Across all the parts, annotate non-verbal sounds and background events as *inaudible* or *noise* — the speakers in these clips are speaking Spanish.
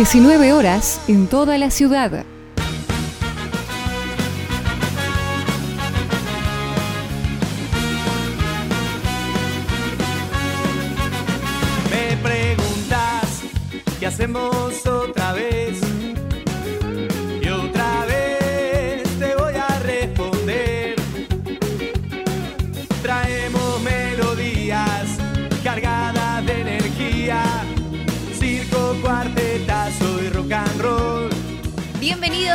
19 horas en toda la ciudad. Me preguntas qué hacemos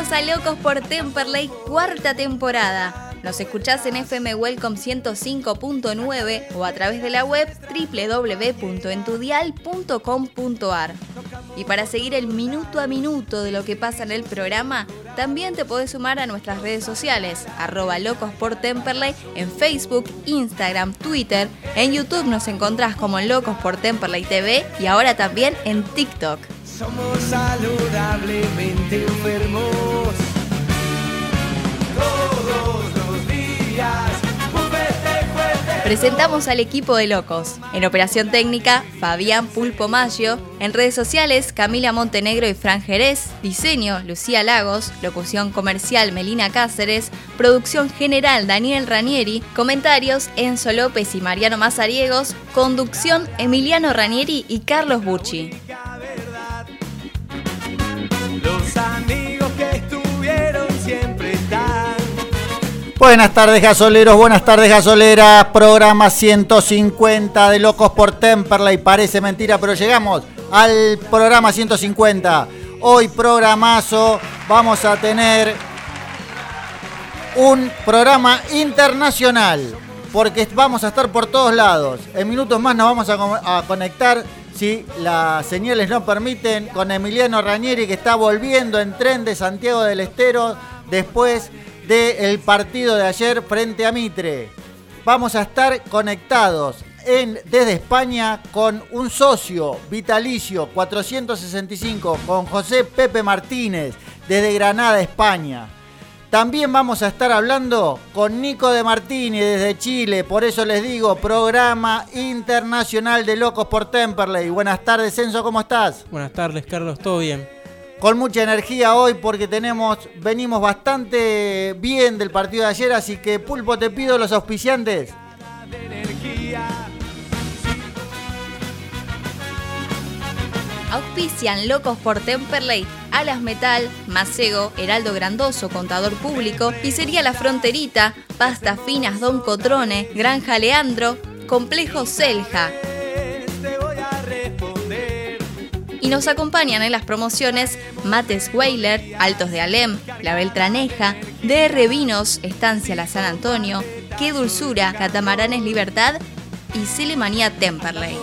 Bienvenidos a Locos por Temperley, cuarta temporada. Nos escuchás en FM Welcome 105.9 o a través de la web www.entudial.com.ar. Y para seguir el minuto a minuto de lo que pasa en el programa, también te podés sumar a nuestras redes sociales, arroba locos por Temperley en Facebook, Instagram, Twitter. En YouTube nos encontrás como Locos por Temperley TV y ahora también en TikTok. Somos saludablemente enfermos. Todos los días. Presentamos al equipo de locos. En operación técnica, Fabián Pulpo Maggio. En redes sociales, Camila Montenegro y Fran Jerez. Diseño, Lucía Lagos. Locución comercial, Melina Cáceres. Producción general, Daniel Ranieri. Comentarios, Enzo López y Mariano Mazariegos. Conducción, Emiliano Ranieri y Carlos Bucci. Buenas tardes gasoleros, buenas tardes gasoleras, programa 150 de Locos por Temperley, parece mentira, pero llegamos al programa 150. Hoy programazo, vamos a tener un programa internacional, porque vamos a estar por todos lados. En minutos más nos vamos a, a conectar, si las señales no permiten, con Emiliano Ranieri, que está volviendo en tren de Santiago del Estero después del partido de ayer frente a Mitre. Vamos a estar conectados en, desde España con un socio vitalicio 465, con José Pepe Martínez, desde Granada, España. También vamos a estar hablando con Nico de Martini desde Chile, por eso les digo, programa internacional de Locos por Temperley. Buenas tardes, Enzo, ¿cómo estás? Buenas tardes, Carlos, ¿todo bien? Con mucha energía hoy porque tenemos, venimos bastante bien del partido de ayer, así que Pulpo te pido los auspiciantes. Auspician Locos por Temperley, Alas Metal, Macego, Heraldo Grandoso, Contador Público, Pizzería La Fronterita, Pastas Finas Don Cotrone, Granja Leandro, Complejo Selja. Y nos acompañan en las promociones Mates Weiler, Altos de Alem, La Beltraneja, DR Vinos, Estancia La San Antonio, Qué Dulzura, Catamaranes Libertad y Celemanía Temperley.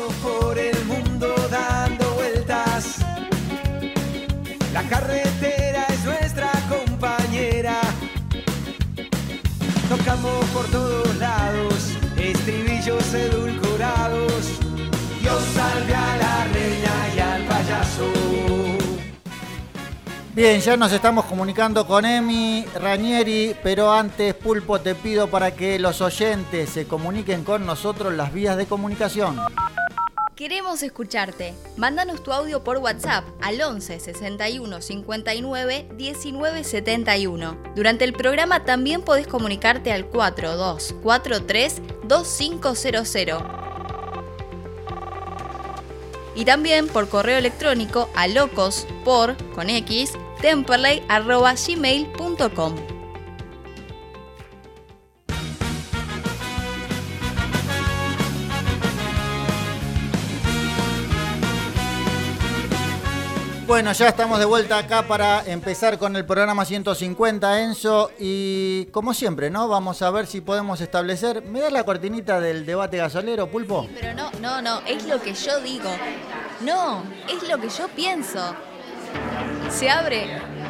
La carretera es nuestra compañera. Tocamos por todos lados, Bien, ya nos estamos comunicando con Emi Ranieri, pero antes, Pulpo, te pido para que los oyentes se comuniquen con nosotros las vías de comunicación. Queremos escucharte. Mándanos tu audio por WhatsApp al 11 61 59 19 71. Durante el programa también podés comunicarte al 4243 2500. Y también por correo electrónico a locos por con x temperley Bueno, ya estamos de vuelta acá para empezar con el programa 150, Enzo. Y como siempre, ¿no? Vamos a ver si podemos establecer. ¿Me das la cortinita del debate gasolero, Pulpo? Pero no, no, no, es lo que yo digo. No, es lo que yo pienso. Se abre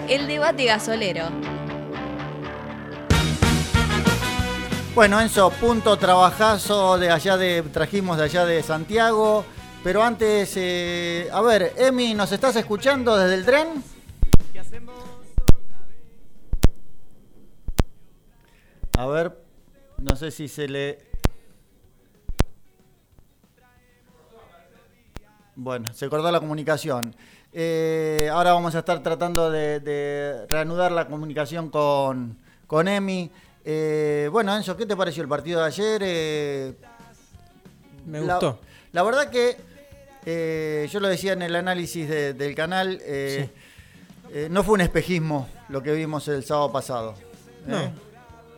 el debate gasolero. Bueno, Enzo, punto trabajazo de allá de. trajimos de allá de Santiago. Pero antes, eh, a ver, Emi, ¿nos estás escuchando desde el tren? A ver, no sé si se le. Bueno, se cortó la comunicación. Eh, ahora vamos a estar tratando de, reanudar la comunicación con, con Emi. Eh, bueno, Enzo, ¿qué te pareció el partido de ayer? Eh, Me gustó. La, verdad que yo lo decía en el análisis del canal, no fue un espejismo lo que vimos el sábado pasado. No.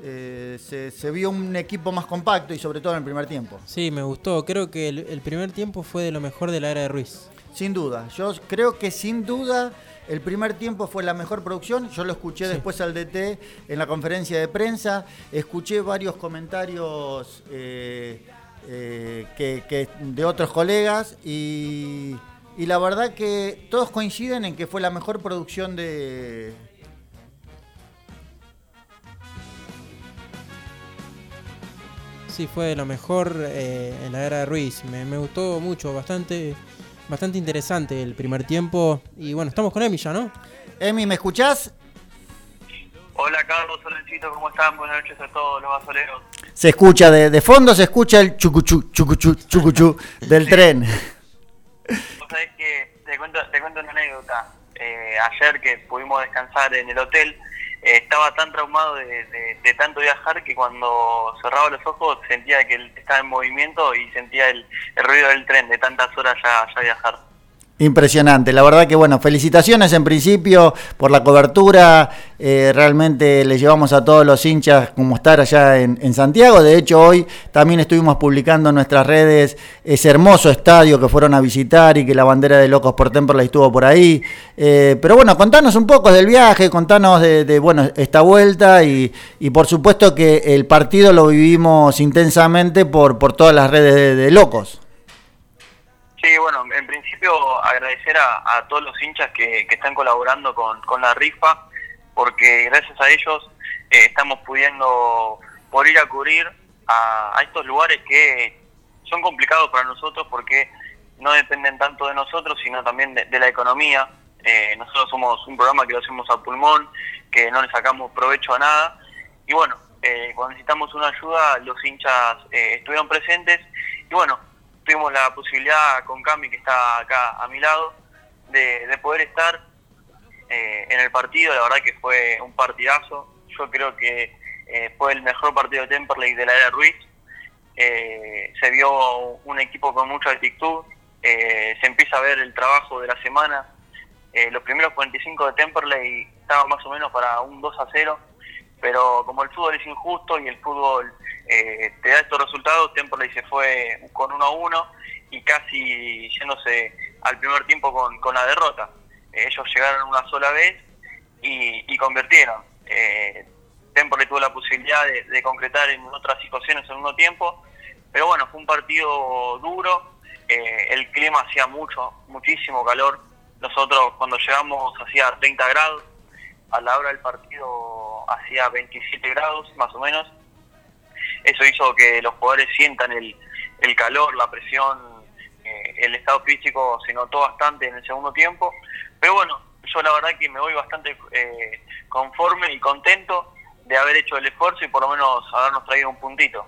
se, vio un equipo más compacto y sobre todo en el primer tiempo. Sí, me gustó. Creo que el primer tiempo fue de lo mejor de la era de Ruiz. Sin duda, yo creo que sin duda el primer tiempo fue la mejor producción. Yo lo escuché después al DT en la conferencia de prensa. Escuché varios comentarios eh, eh, que, de otros colegas y, y, la verdad que todos coinciden en que fue la mejor producción de. Sí, fue lo mejor eh, en la era de Ruiz. Me, me gustó mucho, bastante bastante interesante el primer tiempo. Y bueno, estamos con Emi ya, ¿no? Emi, ¿me escuchás? Hola Carlos, Solencito, ¿cómo están? Buenas noches a todos los basoleros. Se escucha, de, de fondo se escucha el chucuchu, chucuchu, chucuchu del tren. Vos sabés que te cuento, te cuento una anécdota. Eh, ayer que pudimos descansar en el hotel, eh, estaba tan traumado de, tanto viajar que cuando cerraba los ojos sentía que estaba en movimiento y sentía el, ruido del tren de tantas horas ya, ya viajar. Impresionante, la verdad que bueno, felicitaciones en principio por la cobertura, eh, realmente le llevamos a todos los hinchas como estar allá en, Santiago, de hecho hoy también estuvimos publicando en nuestras redes ese hermoso estadio que fueron a visitar y que la bandera de Locos por Temperley estuvo por ahí, eh, pero bueno, contanos un poco del viaje, contanos de, bueno, esta vuelta y, por supuesto que el partido lo vivimos intensamente por, por todas las redes de Locos. Sí, bueno, en principio agradecer a, todos los hinchas que, están colaborando con, la rifa, porque gracias a ellos eh, estamos pudiendo por ir a cubrir a, estos lugares que son complicados para nosotros porque no dependen tanto de nosotros, sino también de, la economía. Eh, nosotros somos un programa que lo hacemos a pulmón, que no le sacamos provecho a nada. Y bueno, eh, cuando necesitamos una ayuda, los hinchas estuvieron presentes. Y bueno, tuvimos la posibilidad con Cami, que está acá a mi lado, de, poder estar eh, en el partido. La verdad que fue un partidazo. Yo creo que eh, fue el mejor partido de Temperley de la era Ruiz. Eh, se vio un equipo con mucha actitud. se empieza a ver el trabajo de la semana. los primeros 45 de Temperley estaban más o menos para un 2 a 0 pero como el fútbol es injusto y el fútbol eh, te da estos resultados, Temperley se fue con 1 a 1 y casi yéndose al primer tiempo con, la derrota. Eh, ellos llegaron una sola vez y, convirtieron. Eh, Temperley tuvo la posibilidad de, concretar en otras situaciones en uno tiempo, pero bueno, fue un partido duro, eh, el clima hacía mucho, muchísimo calor. Nosotros cuando llegamos hacía 30 grados, a la hora del partido hacía 27 grados más o menos. Eso hizo que los jugadores sientan el, calor, la presión, eh, el estado físico se notó bastante en el segundo tiempo. Pero bueno, yo la verdad que me voy bastante eh, conforme y contento de haber hecho el esfuerzo y por lo menos habernos traído un puntito.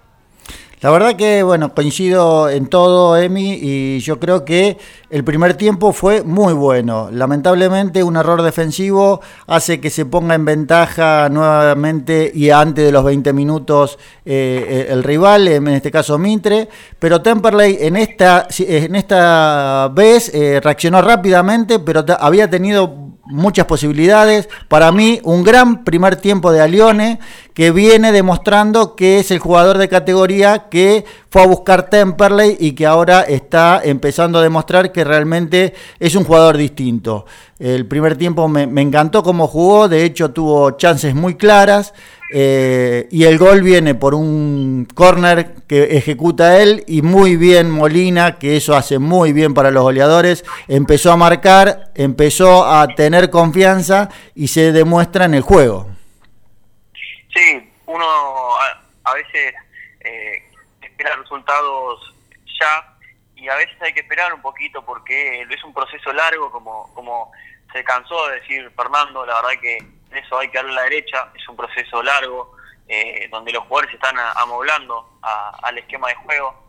La verdad que, bueno, coincido en todo, Emi, y yo creo que el primer tiempo fue muy bueno. Lamentablemente, un error defensivo hace que se ponga en ventaja nuevamente y antes de los 20 minutos eh, el rival, en este caso Mitre. Pero Temperley en esta, en esta vez eh, reaccionó rápidamente, pero había tenido muchas posibilidades. Para mí, un gran primer tiempo de Alione que viene demostrando que es el jugador de categoría que fue a buscar Temperley y que ahora está empezando a demostrar que realmente es un jugador distinto. El primer tiempo me, me encantó cómo jugó, de hecho tuvo chances muy claras. Eh, y el gol viene por un corner que ejecuta él y muy bien Molina, que eso hace muy bien para los goleadores. Empezó a marcar, empezó a tener confianza y se demuestra en el juego. Sí, uno a, veces eh, espera resultados ya y a veces hay que esperar un poquito porque es un proceso largo, como, como se cansó de decir Fernando, la verdad que eso hay que darle a la derecha, es un proceso largo, eh, donde los jugadores están amoblando al esquema de juego.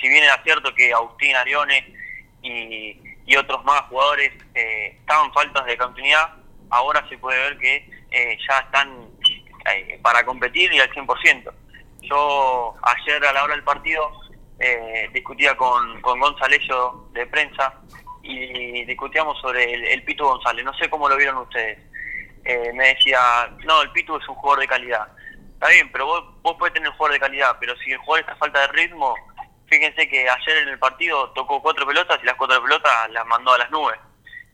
Si bien era cierto que Agustín Arione y, otros más jugadores eh, estaban faltas de continuidad, ahora se puede ver que eh, ya están eh, para competir y al 100%. Yo ayer a la hora del partido eh, discutía con, con de prensa y discutíamos sobre el, Pitu González, no sé cómo lo vieron ustedes. Eh, me decía, no, el Pitu es un jugador de calidad. Está bien, pero vos, vos podés tener un jugador de calidad, pero si el jugador está a falta de ritmo, fíjense que ayer en el partido tocó cuatro pelotas y las cuatro pelotas las mandó a las nubes.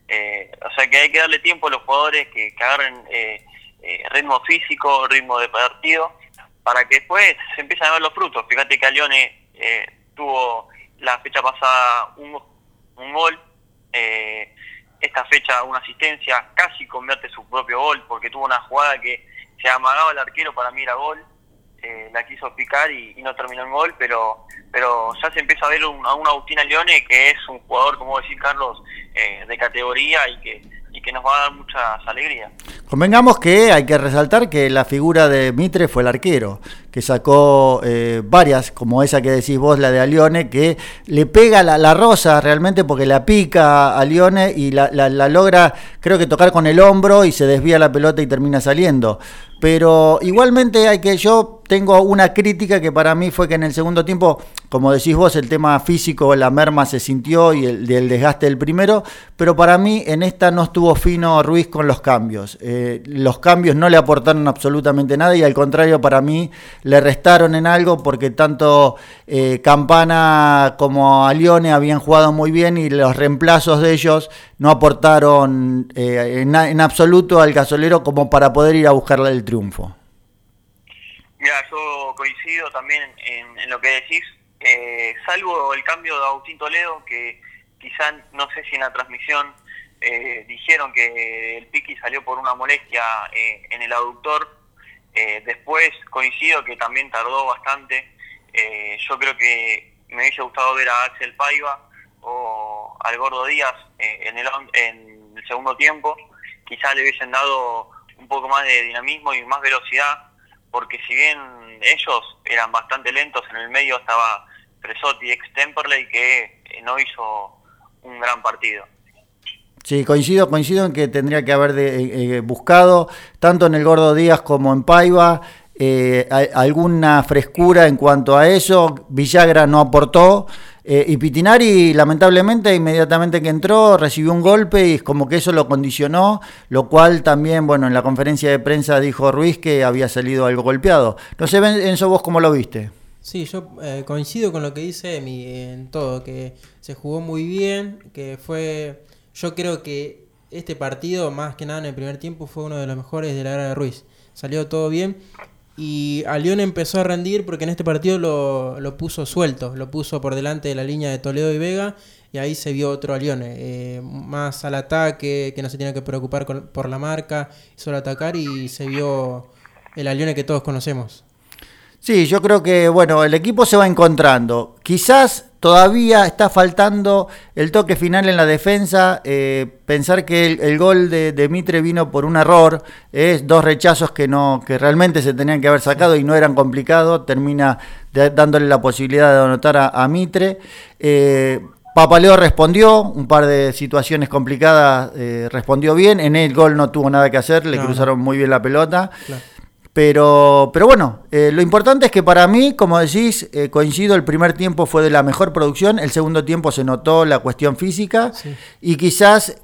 Eh, o sea que hay que darle tiempo a los jugadores que, que agarren eh, eh, ritmo físico, ritmo de partido, para que después se empiecen a ver los frutos. Fíjate que a Lione eh, tuvo la fecha pasada un, un gol, eh, esta fecha una asistencia, casi convierte su propio gol, porque tuvo una jugada que se amagaba el arquero para mí era gol, eh, la quiso picar y, no terminó en gol, pero pero ya se empieza a ver un, a un Agustín Leone que es un jugador, como decir Carlos, eh, de categoría y que, y que nos va a dar muchas alegrías. Convengamos que hay que resaltar que la figura de Mitre fue el arquero, que sacó eh, varias, como esa que decís vos, la de Alione, que le pega la, la rosa realmente porque la pica a Lione y la, la, la, logra, creo que tocar con el hombro y se desvía la pelota y termina saliendo. Pero igualmente hay que, yo tengo una crítica que para mí fue que en el segundo tiempo, como decís vos, el tema físico, la merma se sintió y el, el desgaste del primero, pero para mí en esta no estuvo fino Ruiz con los cambios. Eh, los cambios no le aportaron absolutamente nada y al contrario para mí le restaron en algo porque tanto eh, Campana como Alione habían jugado muy bien y los reemplazos de ellos no aportaron eh, en, absoluto al gasolero como para poder ir a buscarle el triunfo. Mira, yo coincido también en, lo que decís, eh, salvo el cambio de Agustín Toledo, que quizá no sé si en la transmisión eh, dijeron que el Piqui salió por una molestia eh, en el aductor, después coincido que también tardó bastante, yo creo que me hubiese gustado ver a Axel Paiva o al Gordo Díaz en, el, en el segundo tiempo, quizá le hubiesen dado un poco más de dinamismo y más velocidad, porque si bien ellos eran bastante lentos, en el medio estaba Fresotti ex Temperley que no hizo un gran partido. Sí, coincido, coincido en que tendría que haber de, eh, buscado, tanto en el Gordo Díaz como en Paiva, eh, alguna frescura en cuanto a eso. Villagra no aportó. Eh, y Pitinari, lamentablemente, inmediatamente que entró, recibió un golpe y es como que eso lo condicionó, lo cual también, bueno, en la conferencia de prensa dijo Ruiz que había salido algo golpeado. No sé, Enzo, vos cómo lo viste. Sí, yo eh, coincido con lo que dice Emi en todo, que se jugó muy bien, que fue, yo creo que este partido, más que nada en el primer tiempo, fue uno de los mejores de la era de Ruiz. Salió todo bien y a empezó a rendir porque en este partido lo, lo, puso suelto, lo puso por delante de la línea de Toledo y Vega y ahí se vio otro a eh, más al ataque, que no se tenía que preocupar por la marca, solo atacar y se vio el Alione que todos conocemos. Sí, yo creo que bueno, el equipo se va encontrando. Quizás todavía está faltando el toque final en la defensa. Eh, pensar que el, el, gol de, de Mitre vino por un error, es dos rechazos que no, que realmente se tenían que haber sacado y no eran complicados. Termina de, dándole la posibilidad de anotar a, a Mitre. Eh, Papaleo respondió, un par de situaciones complicadas eh, respondió bien. En el gol no tuvo nada que hacer, le no, cruzaron muy bien la pelota. Claro. Pero, pero bueno, eh, lo importante es que para mí, como decís, eh, coincido, el primer tiempo fue de la mejor producción, el segundo tiempo se notó la cuestión física sí. y quizás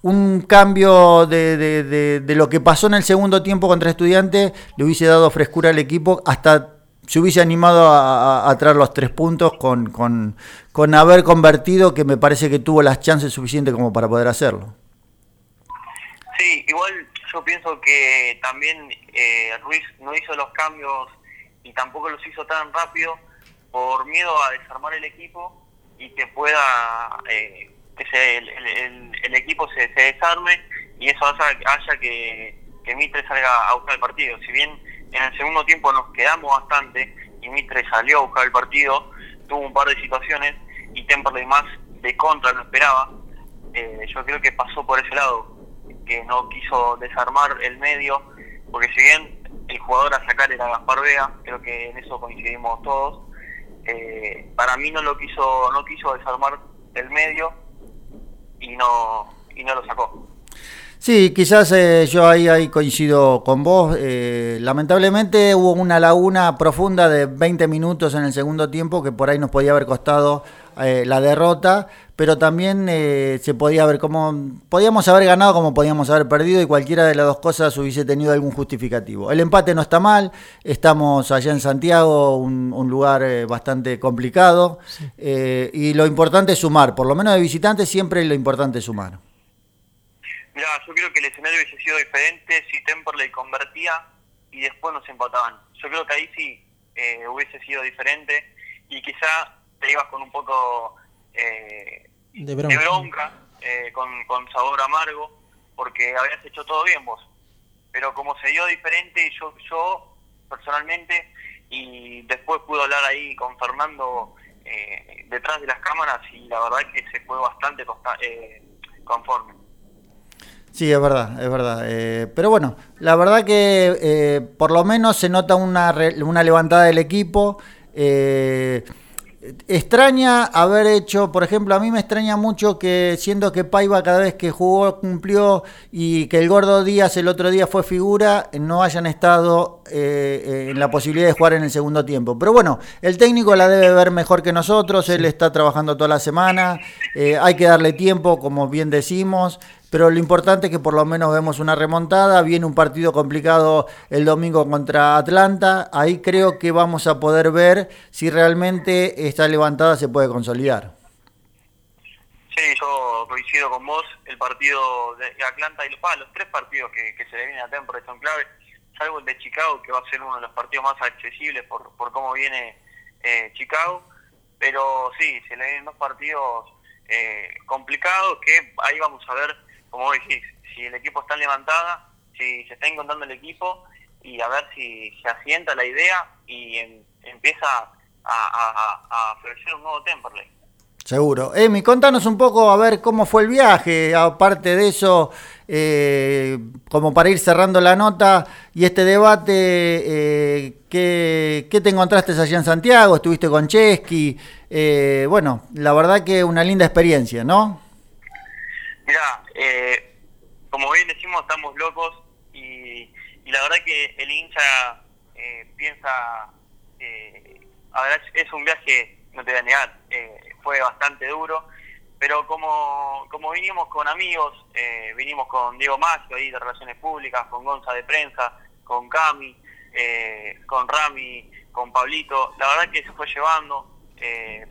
un cambio de, de, de, de, lo que pasó en el segundo tiempo contra Estudiantes le hubiese dado frescura al equipo, hasta se hubiese animado a, a, a traer los tres puntos con, con, con haber convertido, que me parece que tuvo las chances suficientes como para poder hacerlo. Sí, igual yo pienso que también eh, Ruiz no hizo los cambios y tampoco los hizo tan rápido por miedo a desarmar el equipo y que pueda eh, que se, el, el, equipo se, se, desarme y eso haya, haya que, que Mitre salga a buscar el partido. Si bien en el segundo tiempo nos quedamos bastante y Mitre salió a buscar el partido, tuvo un par de situaciones y Temperley más de contra lo esperaba. Eh, yo creo que pasó por ese lado que no quiso desarmar el medio, porque si bien el jugador a sacar era Gaspar Vega, creo que en eso coincidimos todos, eh, para mí no lo quiso, no quiso desarmar el medio y no, y no lo sacó. Sí, quizás eh, yo ahí, ahí coincido con vos. Eh, lamentablemente hubo una laguna profunda de 20 minutos en el segundo tiempo que por ahí nos podía haber costado eh, la derrota, pero también se podía haber como podíamos haber ganado como podíamos haber perdido y cualquiera de las dos cosas hubiese tenido algún justificativo. El empate no está mal, estamos allá en Santiago, un, lugar bastante complicado y lo importante es sumar, por lo menos de visitantes siempre lo importante es sumar. Mira, yo creo que el escenario hubiese sido diferente si Temperley convertía y después nos empataban. Yo creo que ahí sí eh, hubiese sido diferente y quizá te ibas con un poco eh, de bronca, eh, con, con, sabor amargo, porque habías hecho todo bien vos. Pero como se dio diferente, yo, yo personalmente, y después pude hablar ahí con Fernando detrás de las cámaras, y la verdad es que se fue bastante conforme. Sí, es verdad, es verdad. Eh, pero bueno, la verdad que eh, por lo menos se nota una, una levantada del equipo. Eh, extraña haber hecho, por ejemplo, a mí me extraña mucho que siendo que Paiva cada vez que jugó cumplió y que el Gordo Díaz el otro día fue figura, no hayan estado en la posibilidad de jugar en el segundo tiempo. Pero bueno, el técnico la debe ver mejor que nosotros, él está trabajando toda la semana, hay que darle tiempo, como bien decimos pero lo importante es que por lo menos vemos una remontada, viene un partido complicado el domingo contra Atlanta, ahí creo que vamos a poder ver si realmente esta levantada se puede consolidar. Sí, yo coincido con vos, el partido de Atlanta y los, tres partidos que, se le vienen a Temple son claves, salvo el de Chicago, que va a ser uno de los partidos más accesibles por, por cómo viene eh, Chicago, pero sí, se le vienen dos partidos eh, complicados que ahí vamos a ver como decís, si el equipo está levantada, si se está encontrando el equipo y a ver si se asienta la idea y empieza a, a, florecer un nuevo Temperley. Seguro. Emi, contanos un poco a ver cómo fue el viaje, aparte de eso, eh, como para ir cerrando la nota y este debate, eh, ¿qué, te encontraste allá en Santiago? ¿Estuviste con Chesky? Eh, bueno, la verdad que una linda experiencia, ¿no? Mira, eh, como bien decimos, estamos locos y, la verdad que el hincha eh, piensa, eh, es un viaje, no te voy a negar, eh, fue bastante duro, pero como, como vinimos con amigos, vinimos con Diego Maggio ahí de Relaciones Públicas, con Gonza de Prensa, con Cami, con Rami, con Pablito, la verdad que se fue llevando,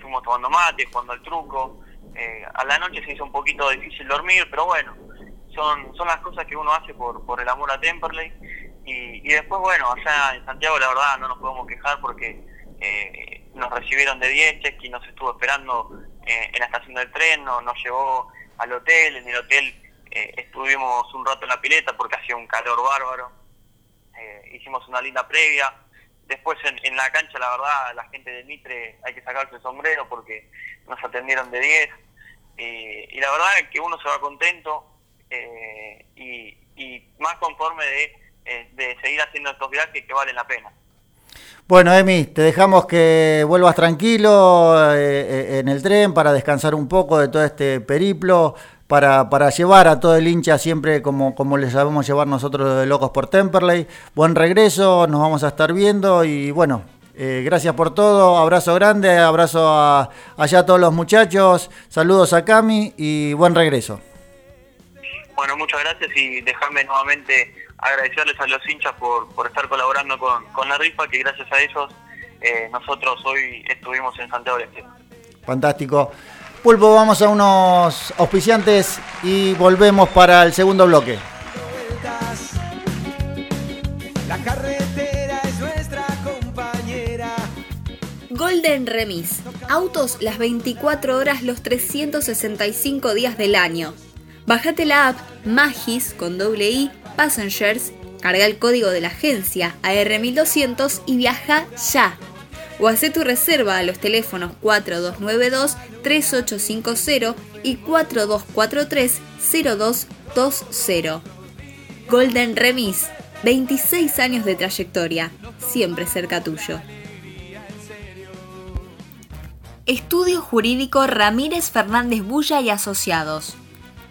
fuimos tomando mate, jugando al truco, eh, a la noche se hizo un poquito difícil dormir, pero bueno, son, son las cosas que uno hace por, por el amor a Temperley. Y, después, bueno, allá en Santiago la verdad no nos podemos quejar porque eh, nos recibieron de 10, Chesky nos estuvo esperando eh, en la estación del tren, nos, nos llevó al hotel, en el hotel estuvimos un rato en la pileta porque hacía un calor bárbaro, hicimos una linda previa, después en, en, la cancha la verdad la gente de Mitre hay que sacarse el sombrero porque nos atendieron de 10, eh, y la verdad es que uno se va contento eh, y, más conforme eh, de, seguir haciendo estos viajes que valen la pena. Bueno, Emi, te dejamos que vuelvas tranquilo en el tren para descansar un poco de todo este periplo, para, para llevar a todo el hincha siempre como, como les sabemos llevar nosotros de Locos por Temperley. Buen regreso, nos vamos a estar viendo y bueno, eh, gracias por todo, abrazo grande, abrazo a, allá a todos los muchachos, saludos a Cami y buen regreso. Bueno, muchas gracias y déjame nuevamente agradecerles a los hinchas por, por estar colaborando con, con, la rifa, que gracias a ellos eh, nosotros hoy estuvimos en Santiago del Estero. Fantástico. Pulpo, vamos a unos auspiciantes y volvemos para el segundo bloque. La Golden Remis. Autos las 24 horas los 365 días del año. Bájate la app Magis con doble I Passengers, carga el código de la agencia AR1200 y viaja ya. O hace tu reserva a los teléfonos 4292-3850 y 4243-0220. Golden Remis, 26 años de trayectoria, siempre cerca tuyo. Estudio Jurídico Ramírez Fernández Bulla y Asociados.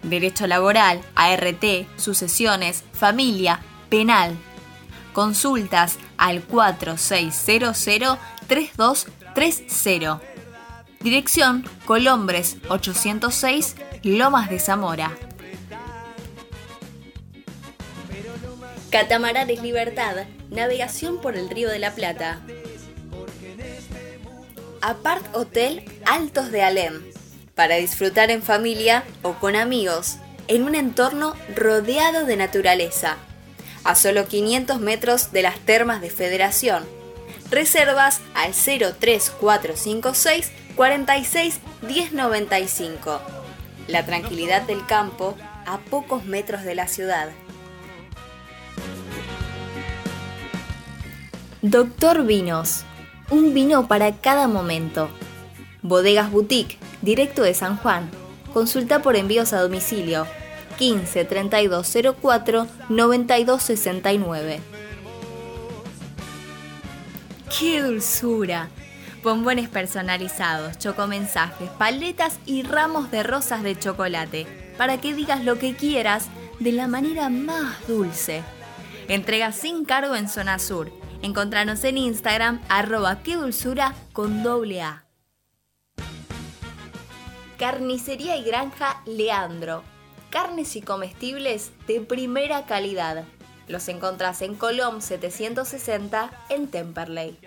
derecho laboral, ART, sucesiones, familia, penal. Consultas al 4600-3230. Dirección Colombres 806, Lomas de Zamora. Catamaranes Libertad, navegación por el Río de la Plata. Apart Hotel Altos de Alem, para disfrutar en familia o con amigos, en un entorno rodeado de naturaleza, a solo 500 metros de las termas de Federación. Reservas al 03456 46 1095. La tranquilidad del campo a pocos metros de la ciudad. Doctor Vinos. Un vino para cada momento. Bodegas Boutique, directo de San Juan. Consulta por envíos a domicilio 15 3204 9269. ¡Qué dulzura! Bombones personalizados, chocomensajes, paletas y ramos de rosas de chocolate para que digas lo que quieras de la manera más dulce. Entrega sin cargo en zona sur Encontranos en Instagram, arroba qué dulzura con doble A. Carnicería y Granja Leandro. Carnes y comestibles de primera calidad. Los encontrás en Colom 760 en Temperley.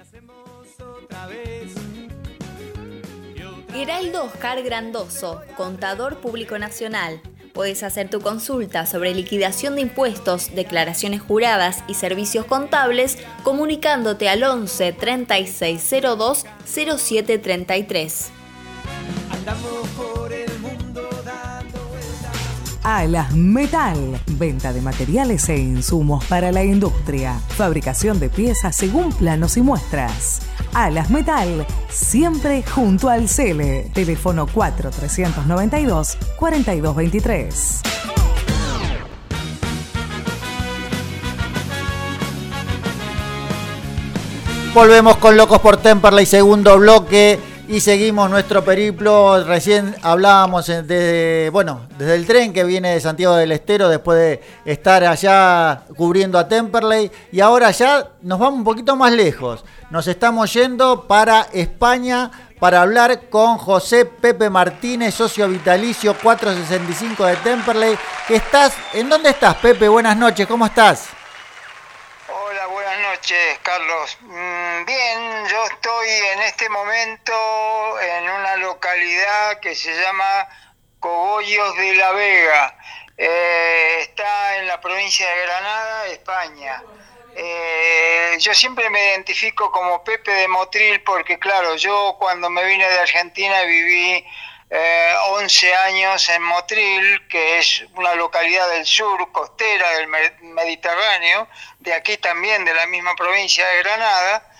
Geraldo Oscar Grandoso, contador público nacional Puedes hacer tu consulta sobre liquidación de impuestos, declaraciones juradas y servicios contables comunicándote al 11 3602 0733. Alas Metal, venta de materiales e insumos para la industria, fabricación de piezas según planos y muestras. Alas Metal, siempre junto al CELE. Teléfono 4392 4223. Volvemos con Locos por Temperley, segundo bloque. Y seguimos nuestro periplo. Recién hablábamos desde, bueno, desde el tren que viene de Santiago del Estero después de estar allá cubriendo a Temperley. Y ahora ya nos vamos un poquito más lejos. Nos estamos yendo para España para hablar con José Pepe Martínez, socio vitalicio 465 de Temperley. ¿Qué estás? ¿En dónde estás, Pepe? Buenas noches, ¿cómo estás? Noches, Carlos. Mm, bien, yo estoy en este momento en una localidad que se llama Cogollos de la Vega. Eh, está en la provincia de Granada, España. Eh, yo siempre me identifico como Pepe de Motril porque, claro, yo cuando me vine de Argentina viví 11 eh, años en Motril, que es una localidad del sur, costera del Mediterráneo, de aquí también, de la misma provincia de Granada,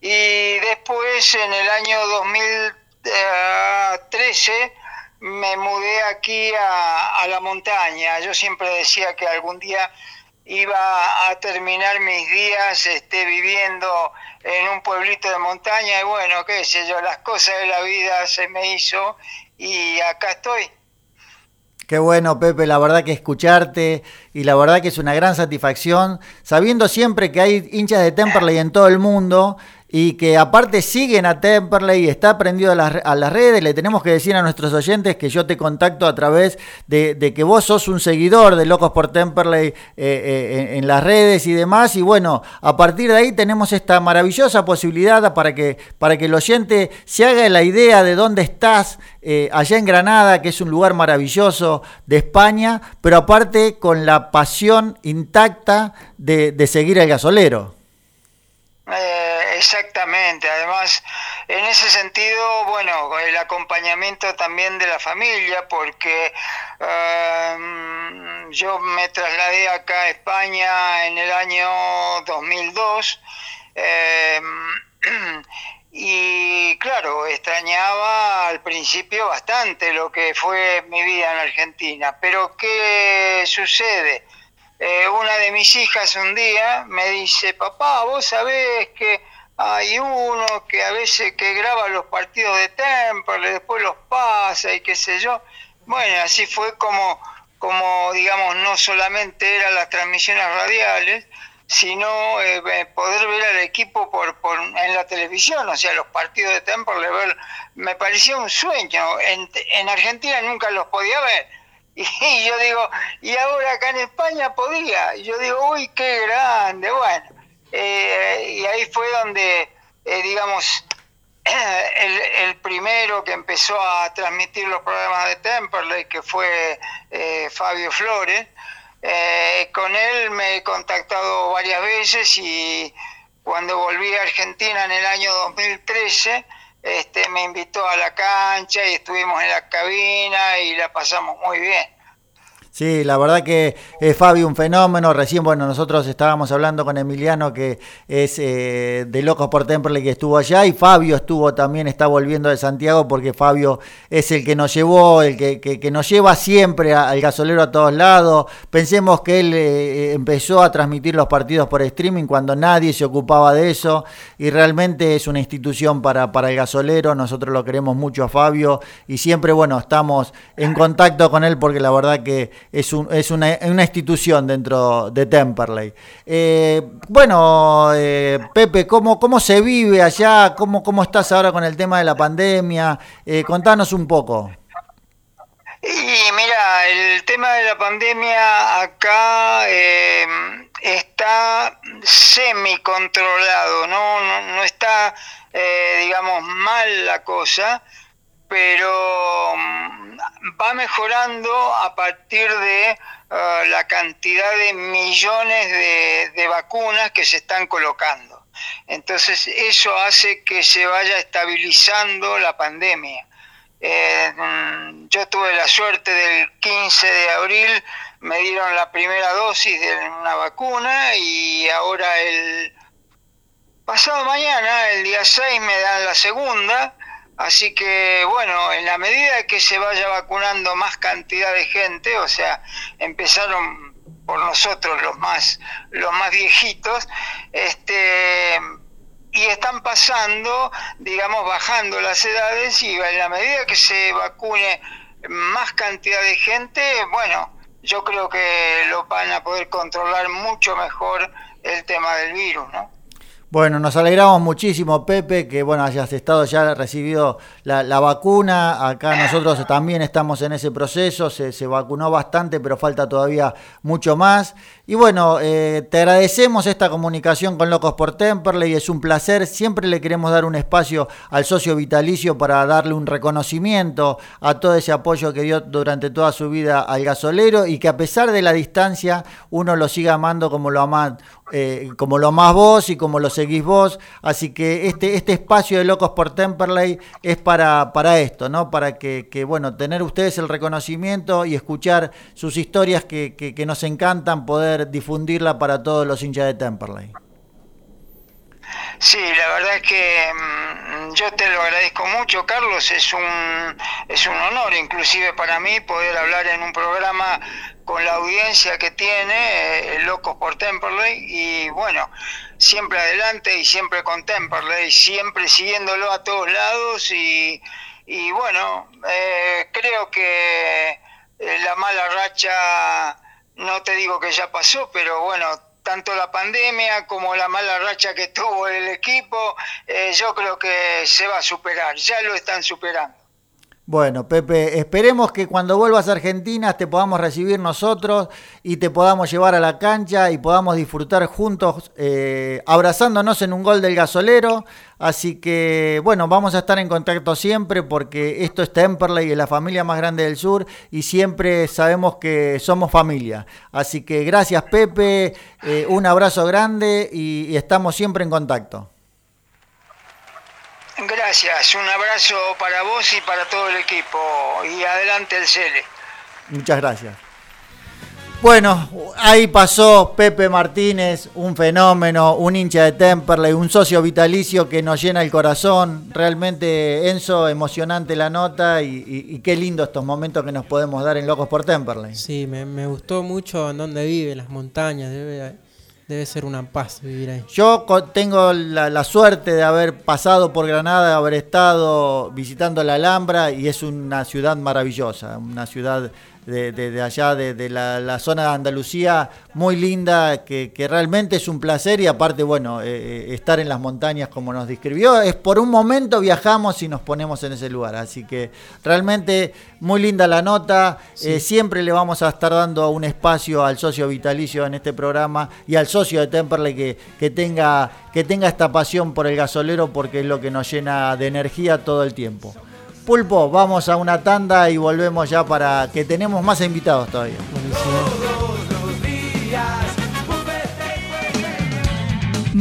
y después en el año 2013 me mudé aquí a, a la montaña. Yo siempre decía que algún día iba a terminar mis días este, viviendo en un pueblito de montaña y bueno, qué sé yo, las cosas de la vida se me hizo y acá estoy. Qué bueno, Pepe, la verdad que escucharte y la verdad que es una gran satisfacción, sabiendo siempre que hay hinchas de Temperley en todo el mundo y que aparte siguen a Temperley, está prendido a las, redes, le tenemos que decir a nuestros oyentes que yo te contacto a través de, que vos sos un seguidor de Locos por Temperley eh, eh, en, las redes y demás, y bueno, a partir de ahí tenemos esta maravillosa posibilidad para que, para que el oyente se haga la idea de dónde estás eh, allá en Granada, que es un lugar maravilloso de España, pero aparte con la pasión intacta de, de seguir al gasolero. Eh, exactamente, además en ese sentido, bueno, el acompañamiento también de la familia, porque eh, yo me trasladé acá a España en el año 2002 eh, *clears throat* y claro, extrañaba al principio bastante lo que fue mi vida en Argentina, pero ¿qué sucede? Eh, una de mis hijas un día me dice, papá, vos sabés que hay uno que a veces que graba los partidos de Temple, después los pasa y qué sé yo. Bueno, así fue como, como digamos no solamente eran las transmisiones radiales, sino eh, poder ver al equipo por, por, en la televisión, o sea, los partidos de Temperley, ver, me parecía un sueño. En, en Argentina nunca los podía ver. *laughs* Y yo digo, y ahora acá en España podía. Y yo digo, uy, qué grande. Bueno, eh, y ahí fue donde, eh, digamos, *clears throat* el, el, primero que empezó a transmitir los programas de Temperley, que fue Fabio Flores, eh, con él me he contactado varias veces y cuando volví a Argentina en el año 2013, este, me invitó a la cancha y estuvimos en la cabina y la pasamos muy bien. Sí, la verdad que es Fabio un fenómeno. Recién, bueno, nosotros estábamos hablando con Emiliano, que es eh, de Locos por Temple, que estuvo allá, y Fabio estuvo también, está volviendo de Santiago, porque Fabio es el que nos llevó, el que, que, nos lleva siempre al gasolero a todos lados. Pensemos que él eh, empezó a transmitir los partidos por streaming cuando nadie se ocupaba de eso, y realmente es una institución para, para el gasolero. Nosotros lo queremos mucho a Fabio, y siempre, bueno, estamos en contacto con él, porque la verdad que es, un, es una, una, institución dentro de Temperley. Eh, bueno, eh, Pepe, ¿cómo, ¿cómo se vive allá? ¿Cómo, ¿Cómo estás ahora con el tema de la pandemia? Eh, contanos un poco. Y mira, el tema de la pandemia acá está semi controlado, no, no, no está, digamos, mal la cosa pero mm, va mejorando a partir de ah, la cantidad de millones de, vacunas que se están colocando. Entonces eso hace que se vaya estabilizando la pandemia. Eh, mm, yo tuve la suerte del 15 de abril, me dieron la primera dosis de una vacuna y ahora el pasado mañana, el día 6, me dan la segunda Así que bueno, en la medida que se vaya vacunando más cantidad de gente, o sea, empezaron por nosotros los más los más viejitos, este y están pasando, digamos, bajando las edades y en la medida que se vacune más cantidad de gente, bueno, yo creo que lo van a poder controlar mucho mejor el tema del virus, ¿no? Bueno, nos alegramos muchísimo, Pepe, que bueno, hayas estado ya recibido la, vacuna. Acá nosotros también estamos en ese proceso, se, se vacunó bastante, pero falta todavía mucho más. Y bueno, eh, te agradecemos esta comunicación con Locos por Temperley, es un placer. Siempre le queremos dar un espacio al socio vitalicio para darle un reconocimiento a todo ese apoyo que dio durante toda su vida al gasolero y que a pesar de la distancia uno lo siga amando como lo ama eh, como lo más vos y como lo seguís vos. Así que este, este espacio de Locos por Temperley es para, para esto, ¿no? Para que, bueno, tener ustedes el reconocimiento y escuchar sus historias que, que, nos encantan poder difundirla para todos los hinchas de Temperley. Sí, la verdad es que mm, yo te lo agradezco mucho, Carlos. Es un, es un honor, inclusive para mí, poder hablar en un programa con la audiencia que tiene, eh, Locos por Temperley, y bueno, siempre adelante y siempre con Temperley, siempre siguiéndolo a todos lados y, y bueno, eh, creo que eh, la mala racha, no te digo que ya pasó, pero bueno, tanto la pandemia como la mala racha que *laughs* tuvo el equipo, yo creo que se va a superar, ya lo están superando. Bueno, Pepe, esperemos que cuando vuelvas a Argentina te podamos recibir nosotros y te podamos llevar a la cancha y podamos disfrutar juntos, eh, abrazándonos en un gol del gasolero. Así que, bueno, vamos a estar en contacto siempre porque esto es Temperley, es la familia más grande del sur y siempre sabemos que somos familia. Así que gracias, Pepe, eh, un abrazo grande y estamos siempre en contacto. Gracias, un abrazo para vos y para todo el equipo. Y adelante el Cele. Muchas gracias. Bueno, ahí pasó Pepe Martínez, un fenómeno, un hincha de Temperley, un socio vitalicio que nos llena el corazón. Realmente, Enzo, emocionante la nota y, qué lindo estos momentos que nos podemos dar en Locos por Temperley. Sí, me, me gustó mucho en donde vive, las montañas, debe, Debe ser una paz vivir ahí. Yo tengo la, suerte de haber pasado por Granada, de haber estado visitando la Alhambra y es una ciudad maravillosa, una ciudad de, allá, de, la, zona de Andalucía, muy linda, que, realmente es un placer y aparte, bueno, eh, eh, estar en las montañas como nos describió, es por un momento viajamos y nos ponemos en ese lugar, así que realmente muy linda la nota, eh, siempre le vamos a estar dando un espacio al socio vitalicio en este programa y al socio de Temperley que, que, tenga, que tenga esta pasión por el gasolero porque es lo que nos llena de energía todo el tiempo. Pulpo, vamos a una tanda y volvemos ya para que tenemos más invitados todavía.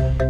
thank you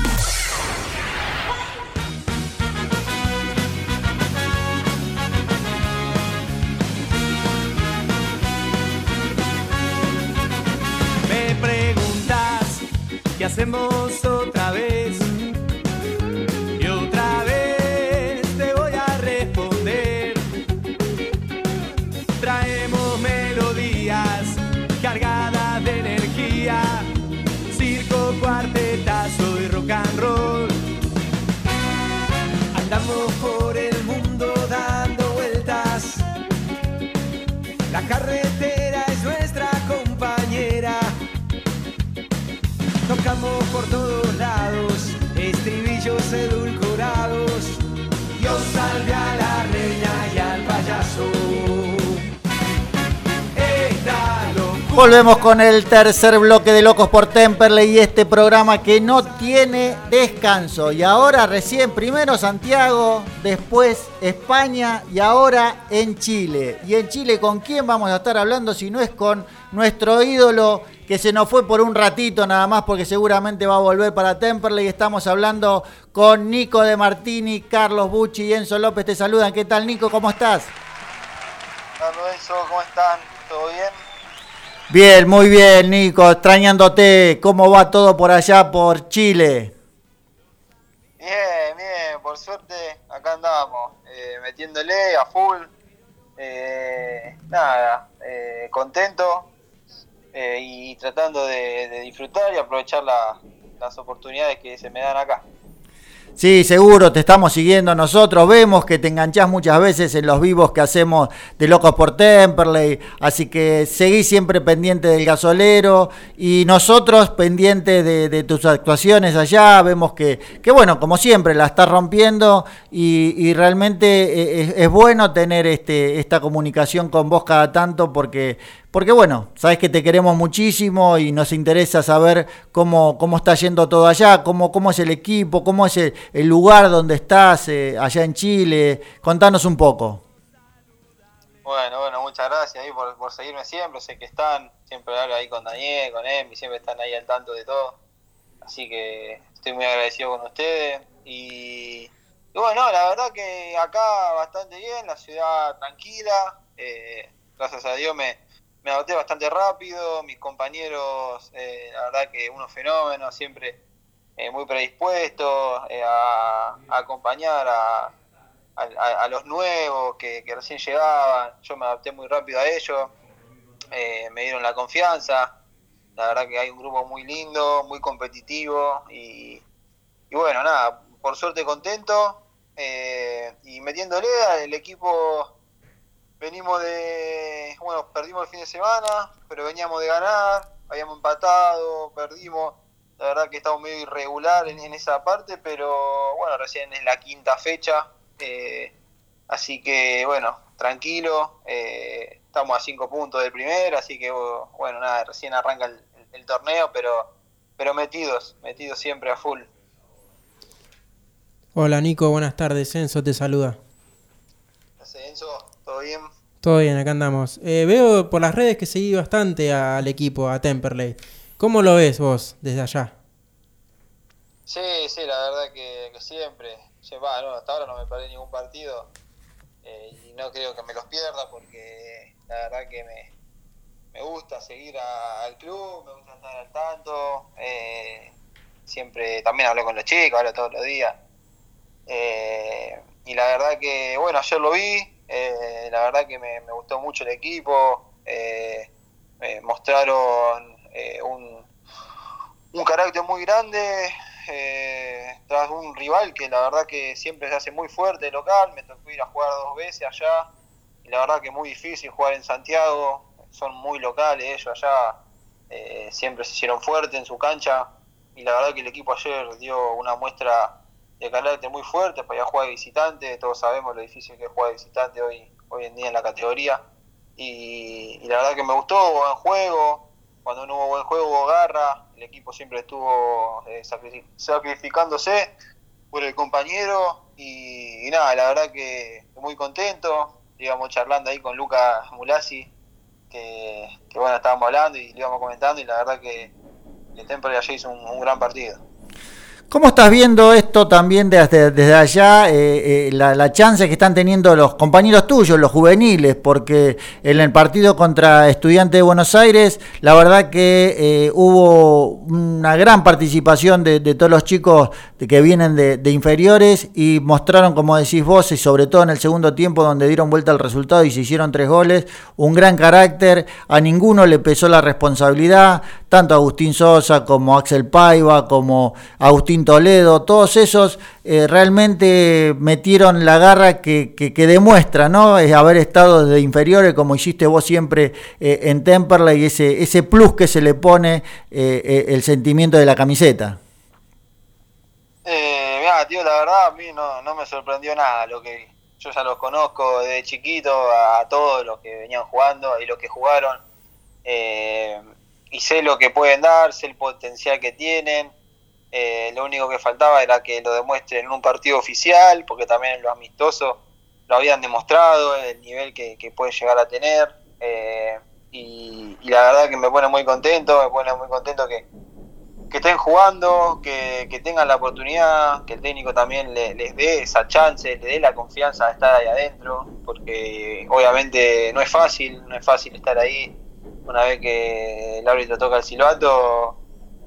Volvemos con el tercer bloque de Locos por Temperley y este programa que no tiene descanso. Y ahora recién, primero Santiago, después España y ahora en Chile. Y en Chile, ¿con quién vamos a estar hablando si no es con nuestro ídolo que se nos fue por un ratito nada más porque seguramente va a volver para Temperley. Estamos hablando con Nico de Martini, Carlos Bucci y Enzo López. Te saludan. ¿Qué tal, Nico? ¿Cómo estás? Hola, Enzo. ¿Cómo están? ¿Todo bien? Bien, muy bien, Nico. Extrañándote. ¿Cómo va todo por allá, por Chile? Bien, bien. Por suerte, acá andamos. Eh, metiéndole a full. Eh, nada, eh, contento eh, y tratando de, disfrutar y aprovechar las oportunidades que se me dan acá. Sí, seguro, te estamos siguiendo nosotros. Vemos que te enganchás muchas veces en los vivos que hacemos de Locos por Temperley. Así que seguí siempre pendiente del gasolero y nosotros pendientes de, tus actuaciones allá. Vemos que, que, bueno, como siempre, la estás rompiendo y, realmente es, es, bueno tener este, esta comunicación con vos cada tanto porque porque bueno, sabes que te queremos muchísimo y nos interesa saber cómo, cómo está yendo todo allá, cómo, cómo es el equipo, cómo es el, lugar donde estás eh, allá en Chile. Contanos un poco. Bueno, bueno, muchas gracias ahí por, seguirme siempre. Sé que están, siempre hablo ahí con Daniel, con Emi, siempre están ahí al tanto de todo. Así que estoy muy agradecido con ustedes. Y, bueno, la verdad que acá bastante bien, la ciudad tranquila. Eh, gracias a Dios me, me adapté bastante rápido, mis compañeros, eh, la verdad que unos fenómenos, siempre eh, muy predispuestos eh, a, acompañar a, los nuevos que, recién llegaban, yo me adapté muy rápido a ellos, me dieron la confianza, la verdad que hay un grupo muy lindo, muy competitivo y, y bueno, nada, por suerte contento y metiéndole el equipo venimos de, bueno, perdimos el fin de semana, pero veníamos de ganar, habíamos empatado, perdimos, la verdad que estamos medio irregular en, esa parte, pero bueno, recién es la quinta fecha, eh, así que bueno, tranquilo, eh, estamos a cinco puntos del primer, así que bueno, nada, recién arranca el, torneo, pero, pero metidos, metidos siempre a full. Hola Nico, buenas tardes, Enzo te saluda. Enzo, ¿todo bien? Todo bien, acá andamos. Eh, veo por las redes que seguí bastante al equipo, a Temperley. ¿Cómo lo ves vos desde allá? Sí, sí, la verdad que, siempre. hasta ahora no me perdí ningún partido eh, y no creo que me los pierda porque la verdad que me, me gusta seguir al club, me gusta estar al tanto. Eh, siempre también hablo con los chicos, hablo todos los días. y la verdad que, bueno, ayer lo vi, eh, la verdad que me, gustó mucho el equipo. Eh, mostraron eh, un, un carácter muy grande tras un rival que la verdad que siempre se hace muy fuerte local. Me tocó ir a jugar dos veces allá y la verdad que muy difícil jugar en Santiago. Son muy locales ellos allá. siempre se hicieron fuerte en su cancha y la verdad que el equipo ayer dio una muestra de carácter muy fuerte para ir a jugar de visitante, todos sabemos lo difícil que es jugar de visitante hoy, hoy en día en la categoría. Y, la verdad que me gustó, buen juego, cuando no hubo buen juego hubo garra, el equipo siempre estuvo eh, sacrificándose por el compañero y, nada, la verdad que muy contento, íbamos charlando ahí con Lucas Mulasi, que, bueno, estábamos hablando y le íbamos comentando y la verdad que el Temple ayer hizo un gran partido. ¿Cómo estás viendo esto también desde, desde allá, eh, eh, la, chance que están teniendo los compañeros tuyos, los juveniles? Porque en el partido contra Estudiantes de Buenos Aires, la verdad que eh, hubo una gran participación de, todos los chicos que vienen de, inferiores y mostraron, como decís vos, y sobre todo en el segundo tiempo donde dieron vuelta al resultado y se hicieron tres goles, un gran carácter, a ninguno le pesó la responsabilidad, tanto Agustín Sosa como Axel Paiva, como Agustín Toledo, todos esos eh, realmente metieron la garra que, demuestra, ¿no? Es haber estado desde inferiores, como hiciste vos siempre eh, en Temperley, ese, ese plus que se le pone eh, el sentimiento de la camiseta. mira, tío, la verdad a mí no, me sorprendió nada lo que yo ya los conozco desde chiquito a todos los que venían jugando y los que jugaron. Eh, y sé lo que pueden dar, sé el potencial que tienen. Eh, lo único que faltaba era que lo demuestren en un partido oficial, porque también en lo amistoso lo habían demostrado, el nivel que, que puede llegar a tener. Eh, y, la verdad que me pone muy contento, me pone muy contento que, que estén jugando, que, que, tengan la oportunidad, que el técnico también les dé esa chance, le dé la confianza de estar ahí adentro, porque obviamente no es fácil, no es fácil estar ahí una vez que el árbitro toca el silbato,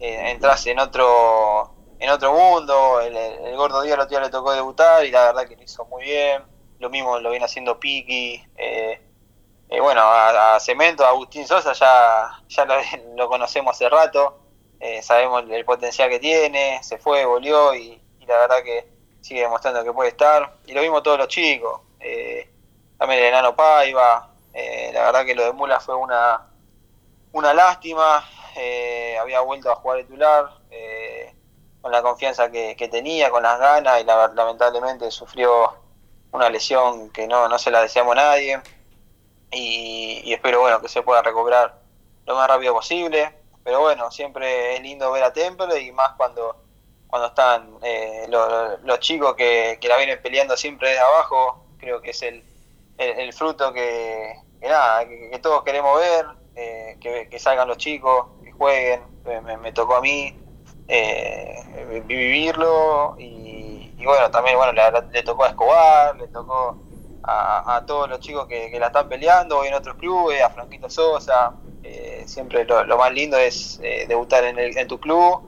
eh, entras en otro en otro mundo. El, gordo día el otro día le tocó debutar y la verdad que lo hizo muy bien. Lo mismo lo viene haciendo Piki. Eh, eh, bueno, a, Cemento, a Agustín Sosa ya, ya lo, *laughs* conocemos hace rato. sabemos el, potencial que tiene. Se fue, volvió y, la verdad que, sigue demostrando que puede estar. Y lo mismo todos los chicos. también el enano Paiva. la verdad que lo de Mula fue una, una lástima. había vuelto a jugar titular con la confianza que, tenía, con las ganas y lamentablemente sufrió una lesión que no, no se la deseamos a nadie y, espero bueno que se pueda recuperar lo más rápido posible. Pero bueno, siempre es lindo ver a Temple y más cuando, cuando están eh, los, chicos que, la vienen peleando siempre desde abajo. Creo que es el, el, fruto que, nada, que, todos queremos ver, eh, que, salgan los chicos, que jueguen. Me, tocó a mí eh, vivirlo y, bueno, también bueno le, tocó a Escobar, le tocó a, todos los chicos que, la están peleando hoy en otros clubes, a Franquito Sosa. Eh, siempre lo, más lindo es eh, debutar en, el, en, tu club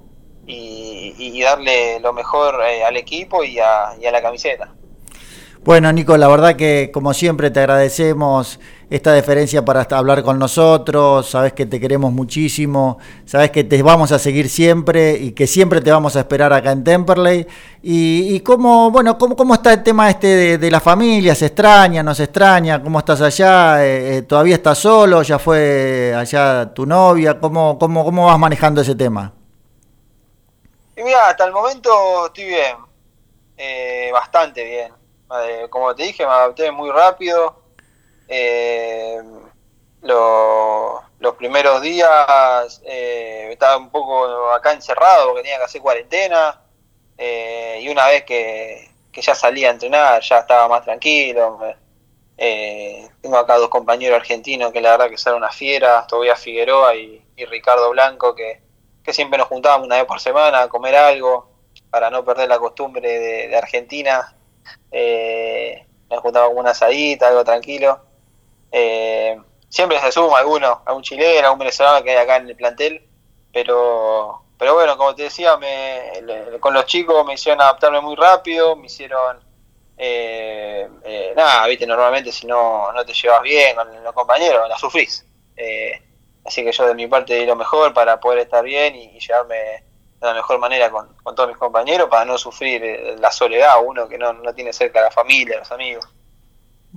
y, darle lo mejor al equipo y a la camiseta. Bueno, Nico, la verdad que como siempre te agradecemos esta deferencia para hablar con nosotros, sabes que te queremos muchísimo, sabes que te vamos a seguir siempre y que siempre te vamos a esperar acá en Temperley. Y, cómo, bueno, cómo, cómo está el tema este de, la familia, se extraña, no se extraña, cómo estás allá, eh, eh, todavía estás solo, ya fue allá tu novia, cómo, cómo, cómo vas manejando ese tema. Y mira, hasta el momento estoy bien, eh, bastante bien. como te dije, me adapté muy rápido eh, los primeros días eh, estaba un poco acá encerrado porque tenía que hacer cuarentena eh, y una vez que, ya salía a entrenar ya estaba más tranquilo. Eh, tengo acá dos compañeros argentinos que la verdad que son una fiera, Tobias Figueroa y, Ricardo Blanco, que, siempre nos juntábamos una vez por semana a comer algo para no perder la costumbre de, Argentina. nos juntábamos una asadita, algo tranquilo. Eh, siempre se suma alguno, algún chileno, algún venezolano que hay acá en el plantel, pero pero bueno, como te decía, me, con los chicos me hicieron adaptarme muy rápido, me hicieron eh, eh, nada, viste, normalmente si no, no te llevas bien con los compañeros, la sufrís. así que yo de mi parte di lo mejor para poder estar bien y, llevarme de la mejor manera con, todos mis compañeros para no sufrir la soledad, uno que no, no tiene cerca a la familia, los amigos.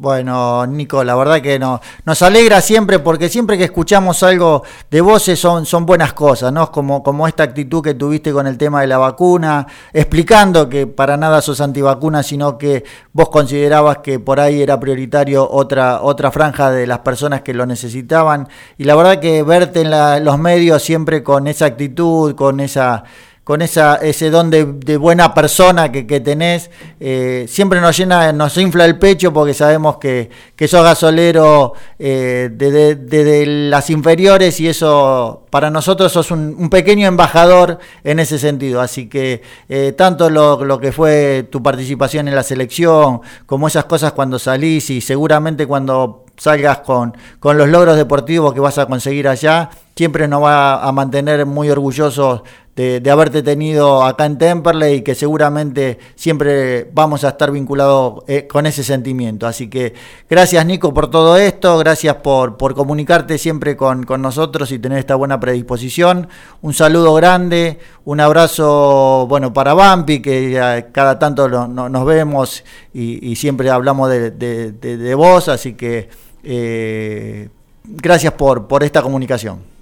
Bueno, Nico, la verdad que no, nos alegra siempre porque siempre que escuchamos algo de voces son, son buenas cosas, ¿no? Como, como esta actitud que tuviste con el tema de la vacuna, explicando que para nada sos antivacuna, sino que vos considerabas que por ahí era prioritario otra, otra franja de las personas que lo necesitaban. Y la verdad que verte en los medios siempre con esa actitud, con esa con esa, ese don de, buena persona que, tenés, eh, siempre nos llena, nos infla el pecho porque sabemos que, que sos gasolero eh, desde, las inferiores y eso para nosotros sos un, pequeño embajador en ese sentido. Así que eh, tanto lo, lo, que fue tu participación en la selección, como esas cosas cuando salís y seguramente cuando salgas con, con los logros deportivos que vas a conseguir allá, siempre nos va a mantener muy orgullosos de, haberte tenido acá en Temperley y que seguramente siempre vamos a estar vinculados eh, con ese sentimiento. Así que gracias Nico por todo esto, gracias por, por comunicarte siempre con, nosotros y tener esta buena predisposición. Un saludo grande, un abrazo bueno para Bampi, que cada tanto nos vemos y, siempre hablamos de, vos, así que eh, gracias por, por esta comunicación.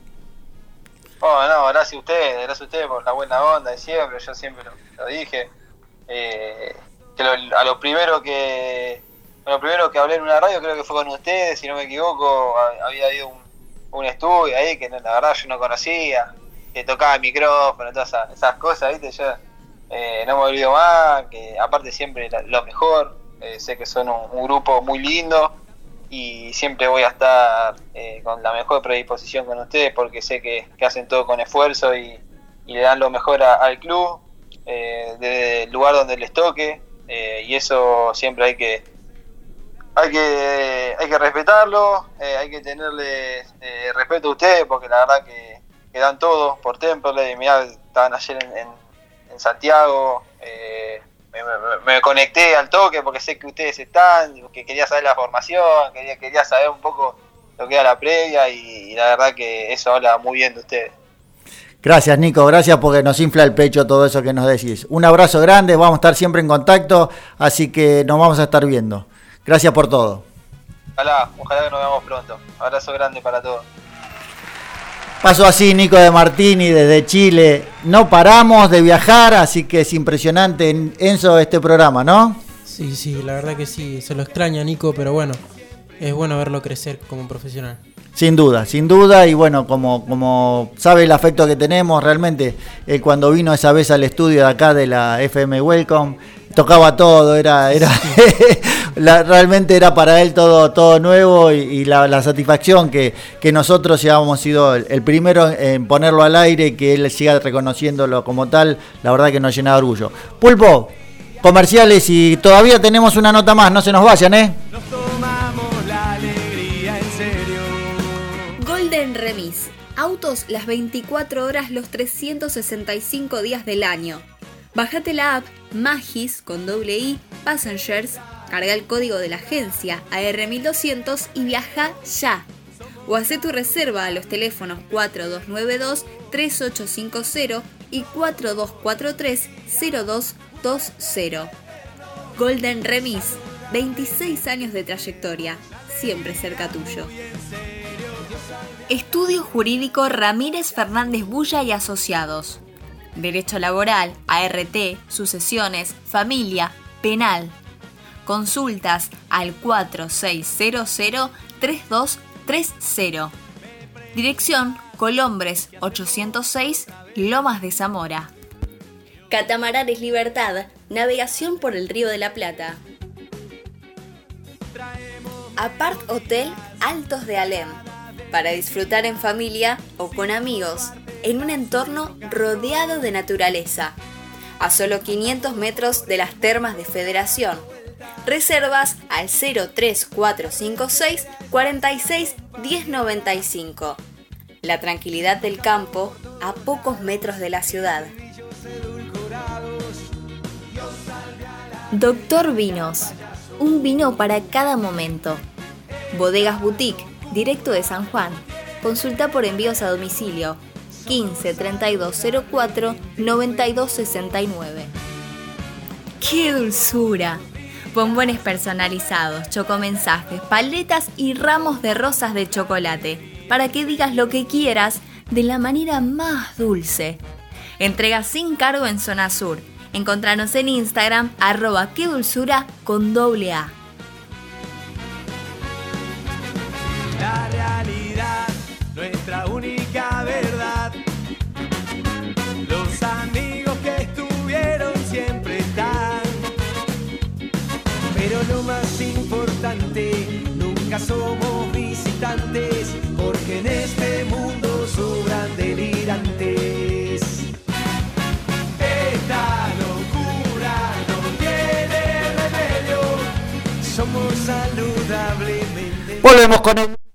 Oh, no, gracias a ustedes, gracias a ustedes por la buena onda de siempre, yo siempre lo, dije. Eh, que a lo primero que lo primero que hablé en una radio creo que fue con ustedes, si no me equivoco, había habido un, estudio ahí que la verdad yo no conocía, que tocaba el micrófono, todas esas, cosas, viste, yo eh, no me olvido más, que aparte siempre lo mejor, eh, sé que son un grupo muy lindo y siempre voy a estar eh, con la mejor predisposición con ustedes porque sé que, hacen todo con esfuerzo y, le dan lo mejor al club eh, desde el lugar donde les toque eh, y eso siempre hay que hay que hay que respetarlo hay que tenerle respeto a ustedes porque la verdad que, dan todo por Temple mirá estaban ayer en, en, en Santiago me, conecté al toque porque sé que ustedes están, que quería saber la formación, quería, quería saber un poco lo que era la previa y, la verdad que eso habla muy bien de ustedes. Gracias, Nico. Gracias porque nos infla el pecho todo eso que nos decís. Un abrazo grande. Vamos a estar siempre en contacto. Así que nos vamos a estar viendo. Gracias por todo. Ojalá, ojalá que nos veamos pronto. Abrazo grande para todos. Pasó así Nico de Martini desde Chile. No paramos de viajar, así que es impresionante, Enzo, este programa, ¿no? Sí, sí, la verdad que sí. Se lo extraña Nico, pero bueno, es bueno verlo crecer como profesional. Sin duda, sin duda, y bueno, como, como sabe el afecto que tenemos, realmente, eh, cuando vino esa vez al estudio de acá de la FM Welcome, tocaba todo, era, era *laughs* realmente era para él todo, todo nuevo y, la, satisfacción que, nosotros hayamos sido el, primero en ponerlo al aire y que él siga reconociéndolo como tal, la verdad que nos llena de orgullo. Pulpo, comerciales y todavía tenemos una nota más, no se nos vayan, ¿eh? Golden Remis. Autos las 24 horas los 365 días del año. Bájate la app Magis con doble I Passengers, carga el código de la agencia AR1200 y viaja ya. O hace tu reserva a los teléfonos 4292-3850 y 4243-0220. Golden Remis, 26 años de trayectoria, siempre cerca tuyo. Estudio Jurídico Ramírez Fernández Bulla y Asociados. Derecho Laboral, ART, Sucesiones, Familia, Penal. Consultas al 4600-3230. Dirección Colombres 806, Lomas de Zamora. Catamaranes Libertad, navegación por el Río de la Plata. Apart Hotel Altos de Alem para disfrutar en familia o con amigos, en un entorno rodeado de naturaleza, a solo 500 metros de las termas de Federación. Reservas al 03456 46 1095. La tranquilidad del campo a pocos metros de la ciudad. Doctor Vinos. Un vino para cada momento. Bodegas Boutique directo de San Juan. Consulta por envíos a domicilio 15 3204 9269. ¡Qué dulzura! Bombones personalizados, chocomensajes, paletas y ramos de rosas de chocolate para que digas lo que quieras de la manera más dulce. Entrega sin cargo en Zona Sur. Encontranos en Instagram arroba qué dulzura con doble A. la Pero lo más importante, nunca somos visitantes, porque en este mundo sobran delirantes. Esta locura no tiene remedio, somos saludablemente. Volvemos con el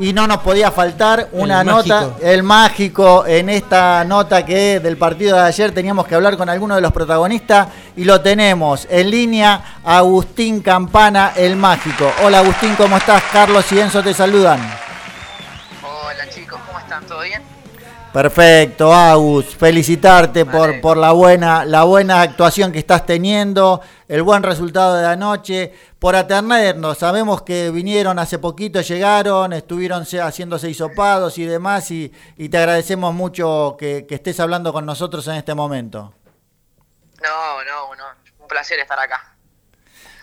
Y no nos podía faltar una nota, el mágico, en esta nota que del partido de ayer teníamos que hablar con alguno de los protagonistas y lo tenemos en línea, Agustín Campana, el mágico. Hola Agustín, ¿cómo estás? Carlos y Enzo te saludan. Hola chicos, ¿cómo están? ¿Todo bien? Perfecto, Agus, felicitarte por, por la, buena, la buena actuación que estás teniendo, el buen resultado de anoche, por atendernos. Sabemos que vinieron hace poquito, llegaron, estuvieron haciéndose hisopados y demás, y, te agradecemos mucho que, estés hablando con nosotros en este momento. No, no, no, un placer estar acá.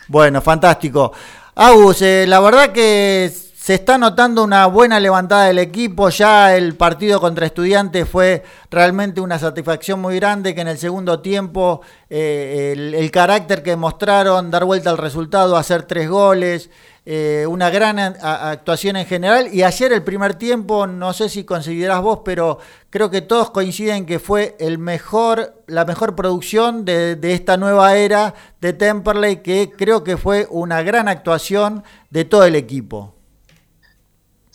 Bueno, fantástico. Agus, eh, la verdad que se está notando una buena levantada del equipo, ya el partido contra estudiantes fue realmente una satisfacción muy grande, que en el segundo tiempo eh, el, carácter que mostraron, dar vuelta al resultado, hacer tres goles, eh, una gran actuación en general, y ayer el primer tiempo, no sé si considerás vos, pero creo que todos coinciden que fue el mejor, la mejor producción de, de esta nueva era de Temperley, que creo que fue una gran actuación de todo el equipo.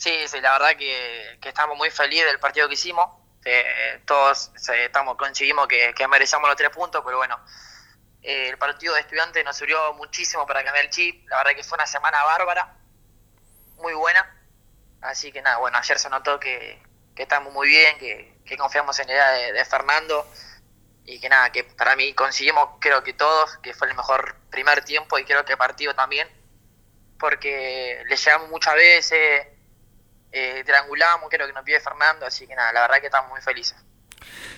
Sí, sí, la verdad que, estamos muy felices del partido que hicimos. Eh, todos estamos conseguimos que, que, merecemos los tres puntos, pero bueno, eh, el partido de estudiantes nos sirvió muchísimo para cambiar el chip. La verdad que fue una semana bárbara, muy buena. Así que nada, bueno, ayer se notó que, estamos muy bien, que, que confiamos en la idea de, de Fernando y que nada, que para mí conseguimos, creo que todos, que fue el mejor primer tiempo y creo que partido también, porque le llegamos muchas veces, eh, triangulamos, creo que nos pide Fernando, así que nada, la verdad que estamos muy felices.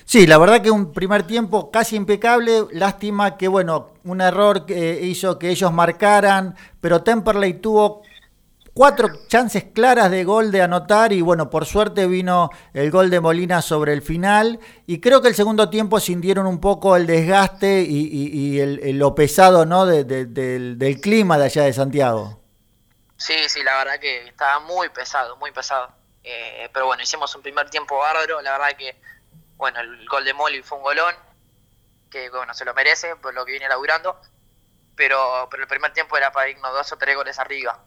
Sí, la verdad que un primer tiempo casi impecable. Lástima que, bueno, un error que hizo que ellos marcaran, pero Temperley tuvo cuatro chances claras de gol de anotar y bueno, por suerte vino el gol de Molina sobre el final y creo que el segundo tiempo sintieron un poco el desgaste y, lo pesado ¿no? de- de- del, del clima de allá de Santiago. Sí, sí, la verdad que estaba muy pesado, muy pesado. Eh, pero bueno, hicimos un primer tiempo bárbaro, la verdad que, bueno, el gol de Molly fue un golón, que bueno, se lo merece por lo que viene laburando, pero, pero el primer tiempo era para irnos dos o tres goles arriba,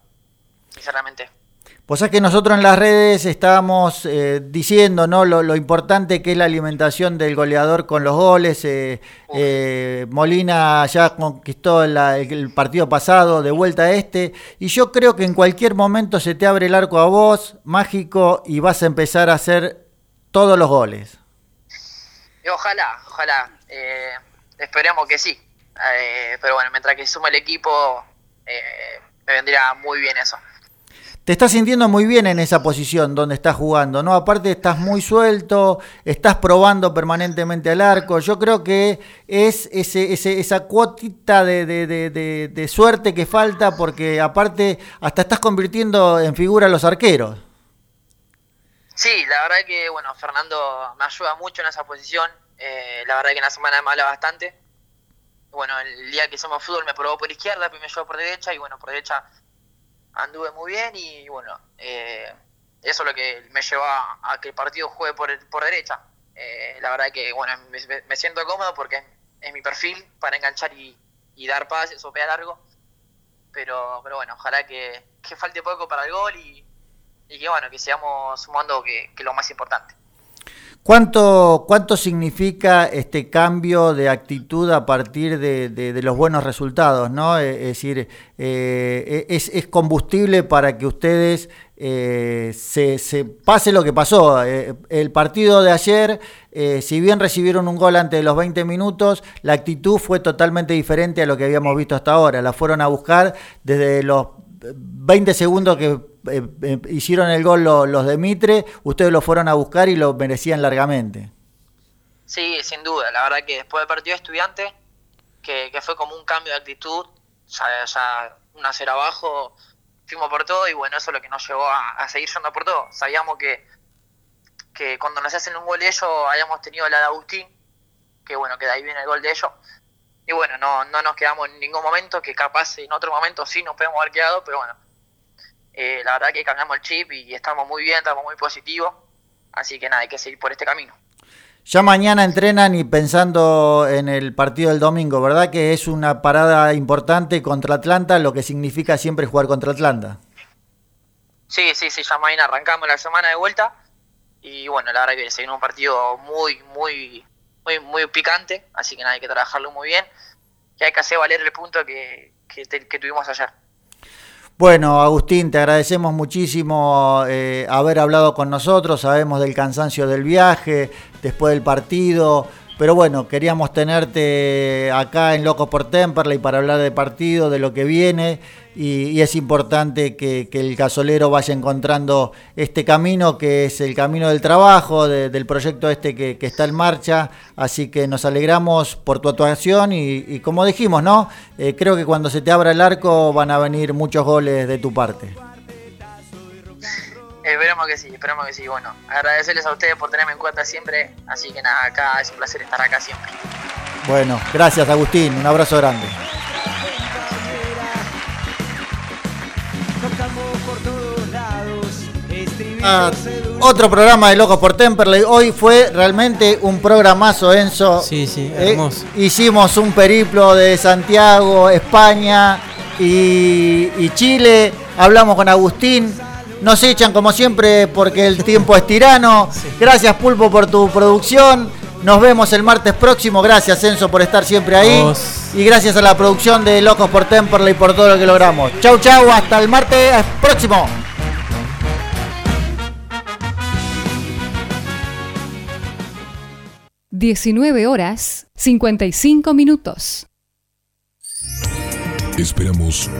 sinceramente. Pues es que nosotros en las redes estábamos eh, diciendo ¿no? lo, lo importante que es la alimentación del goleador con los goles. eh, eh, Molina ya conquistó la- el partido pasado, de vuelta a este. Y yo creo que en cualquier momento se te abre el arco a vos, mágico, y vas a empezar a hacer todos los goles. Y ojalá, ojalá, eh, esperemos que sí. Pero bueno, mientras que suma el equipo, eh, me vendría muy bien eso. Te estás sintiendo muy bien en esa posición donde estás jugando, ¿no? Aparte estás muy suelto, estás probando permanentemente al arco. Yo creo que es ese, ese- esa cuotita de, suerte que falta porque aparte hasta estás convirtiendo en figura a los arqueros. Sí, la verdad que, bueno, Fernando me ayuda mucho en esa posición. Eh, la verdad que en la semana me habla bastante. Bueno, el día que hicimos fútbol me probó por izquierda, me llevó por derecha y bueno, por derecha anduve muy bien y bueno, eh, eso es lo que me llevó a, que el partido juegue por, por derecha. Eh, la verdad que, bueno, me, siento cómodo porque es, mi perfil para enganchar y, dar pases o pegar largo. Pero, pero bueno, ojalá que, que falte poco para el gol y, y que bueno, que sigamos sumando que, que lo más importante. ¿Cuánto, ¿Cuánto significa este cambio de actitud a partir de, los buenos resultados? ¿no? Eh, Es decir, eh, es, es combustible para que ustedes eh, se, se pase lo que pasó. El partido de ayer, si bien recibieron un gol antes de los 20 minutos, la actitud fue totalmente diferente a lo que habíamos visto hasta ahora. La fueron a buscar desde los 20 segundos que eh, eh, hicieron el gol lo- los de Mitre, ustedes lo fueron a buscar y lo merecían largamente. Sí, sin duda. La verdad que después del partido de estudiante, que, fue como un cambio de actitud, ya, ya una cero abajo, fuimos por todo y bueno, eso es lo que nos llevó a, seguir yendo por todo. Sabíamos que, que cuando nos hacen un gol ellos, habíamos tenido la de Agustín, que bueno, que de ahí viene el gol de ellos. Y bueno, no, no nos quedamos en ningún momento, que capaz en otro momento sí nos podemos haber quedado, pero bueno, eh, la verdad que cambiamos el chip y estamos muy bien, estamos muy positivos. Así que nada, hay que seguir por este camino. Ya mañana entrenan y pensando en el partido del domingo, ¿verdad? Que es una parada importante contra Atlanta, lo que significa siempre jugar contra Atlanta. Sí, sí, sí, ya mañana arrancamos la semana de vuelta y bueno, la verdad que se viene un partido muy, muy, muy, muy picante, así que nada, hay que trabajarlo muy bien y hay que hacer valer el punto que, que, que tuvimos ayer. Bueno, Agustín, te agradecemos muchísimo eh, haber hablado con nosotros. Sabemos del cansancio del viaje, después del partido. Pero bueno, queríamos tenerte acá en Locos por Temperley para hablar de partido, de lo que viene. Y, es importante que, el gasolero vaya encontrando este camino, que es el camino del trabajo, de- del proyecto este que, está en marcha. Así que nos alegramos por tu actuación y, y como dijimos, ¿no? Eh, creo que cuando se te abra el arco van a venir muchos goles de tu parte. Esperemos que sí, esperemos que sí. Bueno, agradecerles a ustedes por tenerme en cuenta siempre, así que nada, acá es un placer estar acá siempre. Bueno, gracias Agustín, un abrazo grande. Ah, otro programa de Locos por Temperley. Hoy fue realmente un programazo, Enzo. Sí, sí, Eh, hermoso. hicimos un periplo de Santiago, España y, y Chile. Hablamos con Agustín. Nos echan como siempre porque el tiempo es tirano. *laughs* Gracias Pulpo por tu producción. Nos vemos el martes próximo. Gracias Enzo por estar siempre ahí. Y gracias a la producción de Locos por Temperley por todo lo que logramos. Chau chau, hasta el martes próximo. ...19 horas 55 minutos. Esperamos